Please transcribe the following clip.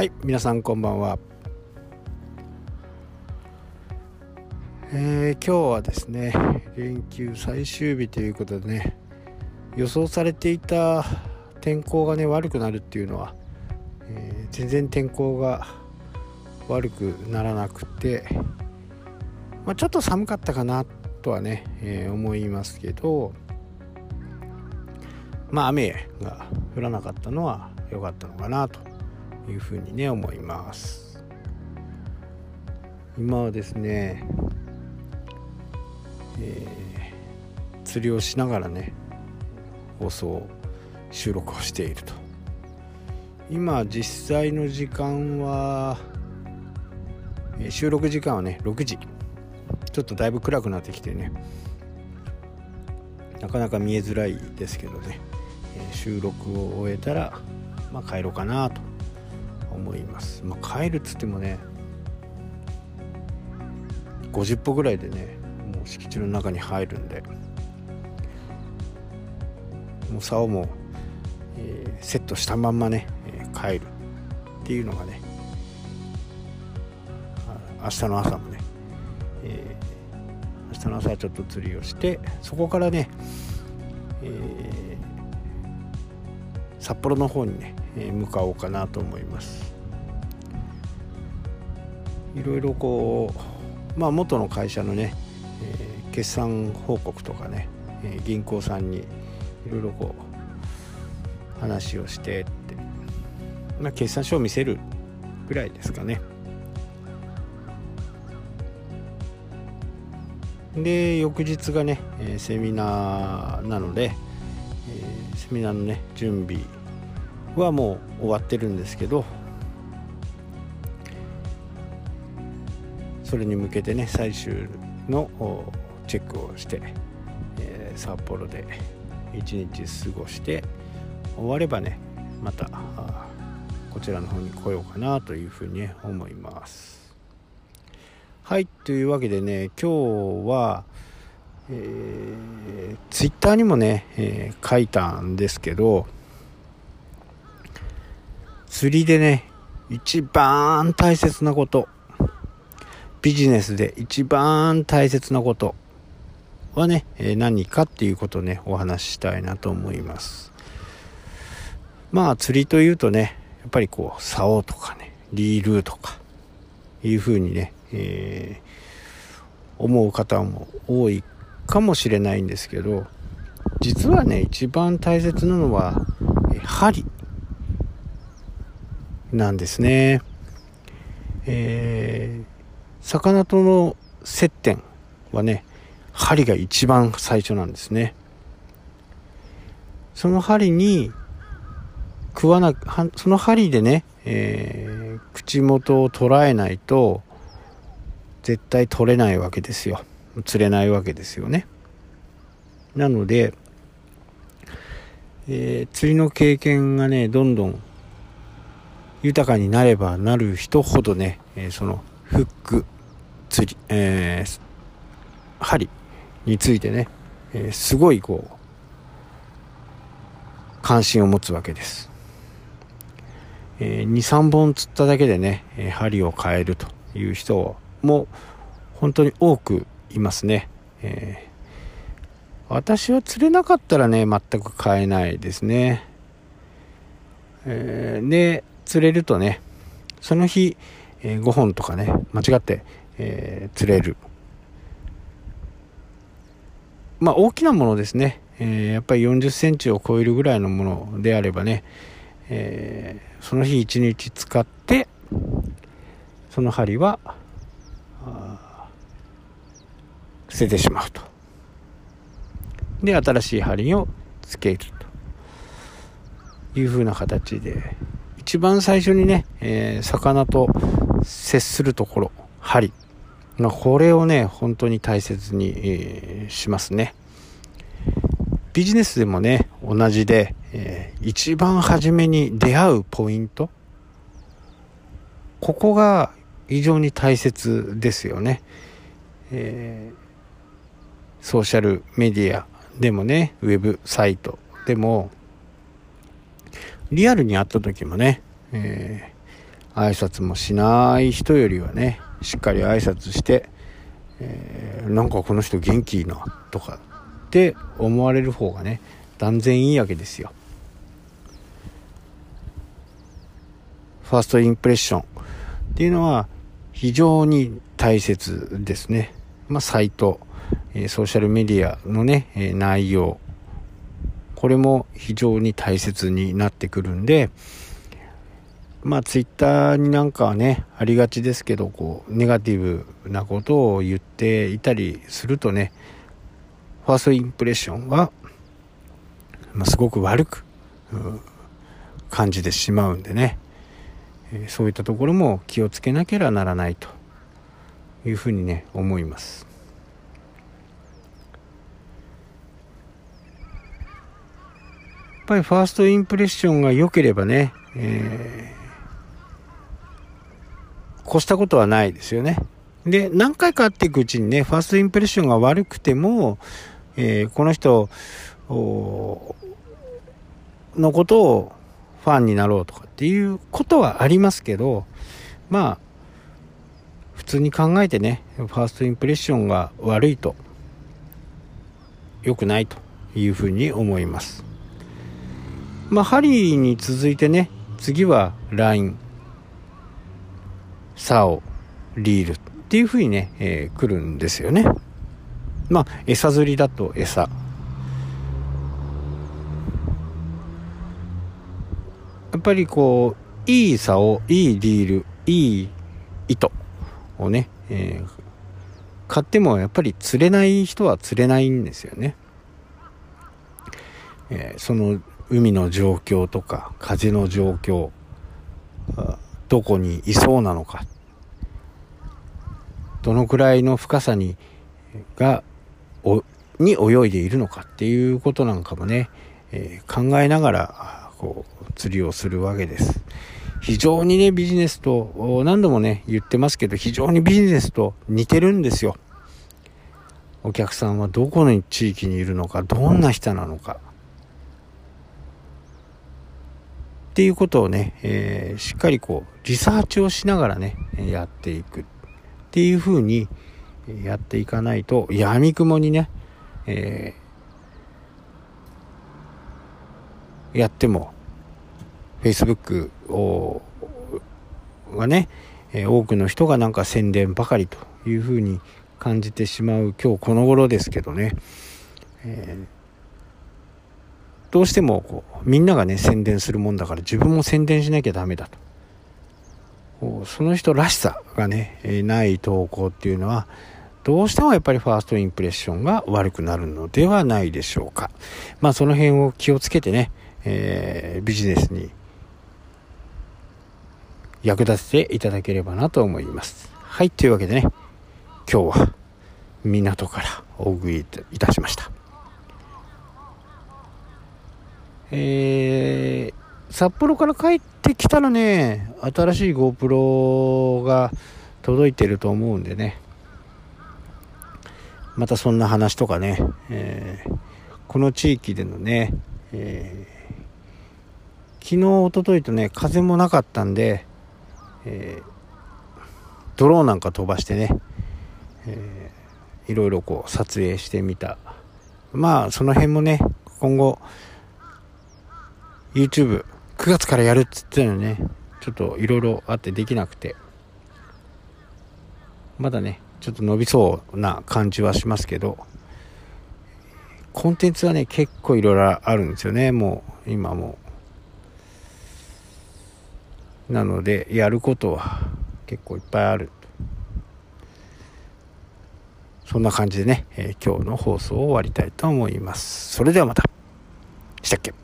はい皆さんこんばんは。えー、今日はですね連休最終日ということでね予想されていた天候がね悪くなるっていうのは、えー、全然天候が悪くならなくて、まあ、ちょっと寒かったかなとはね、えー、思いますけどまあ雨が降らなかったのは良かったのかなというふうにね思います。今はですねえー、釣りをしながらね放送収録をしていると。今実際の時間は、収録時間はね6時。ちょっとだいぶ暗くなってきてねなかなか見えづらいですけどね、え、収録を終えたら、まあ、帰ろうかなと。思います、まあ、帰るっつってもね50歩ぐらいでねもう敷地の中に入るんでもう竿も、えー、セットしたまんまね、えー、帰るっていうのがね明日の朝もね、えー、明日の朝はちょっと釣りをしてそこからね、えー、札幌の方にね、え向かおうかなと思います。いろいろこうまあ元の会社のねえー、決算報告とかね、えー、銀行さんにいろいろこう話をしてって、まあ、決算書を見せるぐらいですかね。で翌日がね、えー、セミナーなので、えー、セミナーのね準備はもう終わってるんですけどそれに向けてね最終のチェックをして、えー、札幌で一日過ごして終わればねまたこちらの方に来ようかなというふうに思います。はいというわけでね今日はえー、ツイッターにもね、えー、書いたんですけど釣りでね一番大切なことビジネスで一番大切なことはね、え何かっていうことをね、お話ししたいなと思います。まあ釣りというとね、やっぱりこう、竿とかね、リールとか、いうふうにね、えー、思う方も多いかもしれないんですけど、実はね、一番大切なのは、針なんですね。えー魚との接点はね、針が一番最初なんですね。その針に食わな、その針でね、えー、口元を捉えないと絶対取れないわけですよ。釣れないわけですよね。なので、えー、釣りの経験がね、どんどん豊かになればなる人ほどね、えー、そのフック釣り、えー、針についてね、えー、すごいこう関心を持つわけです、えー、23本釣っただけでね、え針を変えるという人も本当に多くいますね、え私は釣れなかったらね全く変えないですね、えで釣れるとねその日、え5本とかね間違って、えー、釣れる。まあ大きなものですね。えー、やっぱり40センチを超えるぐらいのものであればね、えー、その日一日使って、その針は、捨ててしまうと。で、新しい針をつけるというふうな形で、一番最初にね、えー、魚と接するところ、針。これをね、本当に大切に、しますね。ビジネスでもね、同じで、えー、一番初めに出会うポイント。ここが非常に大切ですよね。えー、ソーシャルメディアでもね、ウェブサイトでも、リアルに会った時もね、えー、挨拶もしない人よりはねしっかり挨拶して、えー、なんかこの人元気いいなとかって思われる方がね断然いいわけですよ。ファーストインプレッション。っていうのは非常に大切ですね。まあ、サイト、えソーシャルメディアのね、え内容、これも非常に大切になってくるんで、まあ、ツイッターになんかはね、ありがちですけど、こう、ネガティブなことを言っていたりするとね、ファーストインプレッションは、まあ、すごく悪く、感じてしまうんでね、えそういったところも気をつけなければならないというふうにね思います。やっぱりファーストインプレッションが良ければね、えー、越したことはないですよねで何回か会っていくうちにねファーストインプレッションが悪くても、えー、この人のことをファンになろうとかっていうことはありますけど、まあ、普通に考えてね、ファーストインプレッションが悪いと、良くないというふうに思います。まあ、ハリーに続いてね、次は LINE、SAO、リールっていうふうにね、えー、来るんですよね。まあ、餌釣りだと餌。やっぱりこう、いい竿、いいリール、いい糸をね、えー、買ってもやっぱり釣れない人は釣れないんですよね。えー、その海の状況とか風の状況、どこにいそうなのか、どのくらいの深さに、が、に泳いでいるのかっていうことなんかもね、えー、考えながら、こう、釣りをするわけです。非常にね、ビジネスと、何度もね、言ってますけど、非常にビジネスと似てるんですよ。お客さんはどこの地域にいるのか、どんな人なのか。っていうことをね、えー、しっかりこう、リサーチをしながらね、やっていく。っていうふうにやっていかないと、闇雲にね、えー、やっても Facebook をがね、多くの人がなんか宣伝ばかりというふうに感じてしまう今日この頃ですけどね、えー、どうしてもこうみんながね宣伝するもんだから自分も宣伝しなきゃダメだとその人らしさがね、ない投稿っていうのはどうしてもやっぱりファーストインプレッションが悪くなるのではないでしょうかまあその辺を気をつけてね、えー、ビジネスに役立てていただければなと思います。はい、というわけでね、今日は港からお送りいたしました。えー、札幌から帰ってきたらね、新しい GoPro が届いてると思うんでね、またそんな話とかね、えー、この地域でのね、えー、昨日、おとといとね、風もなかったんで、え、ドローンなんか飛ばしてね、えー、いろいろこう撮影してみた。まあその辺もね今後 YouTube9 月からやるっつってたのねちょっといろいろあってできなくて。まだねちょっと伸びそうな感じはしますけど。コンテンツはね結構いろいろあるんですよね。もう今も。なのでやることは結構いっぱいある。そんな感じでね、えー、今日の放送を終わりたいと思います。それではまた。したっけ？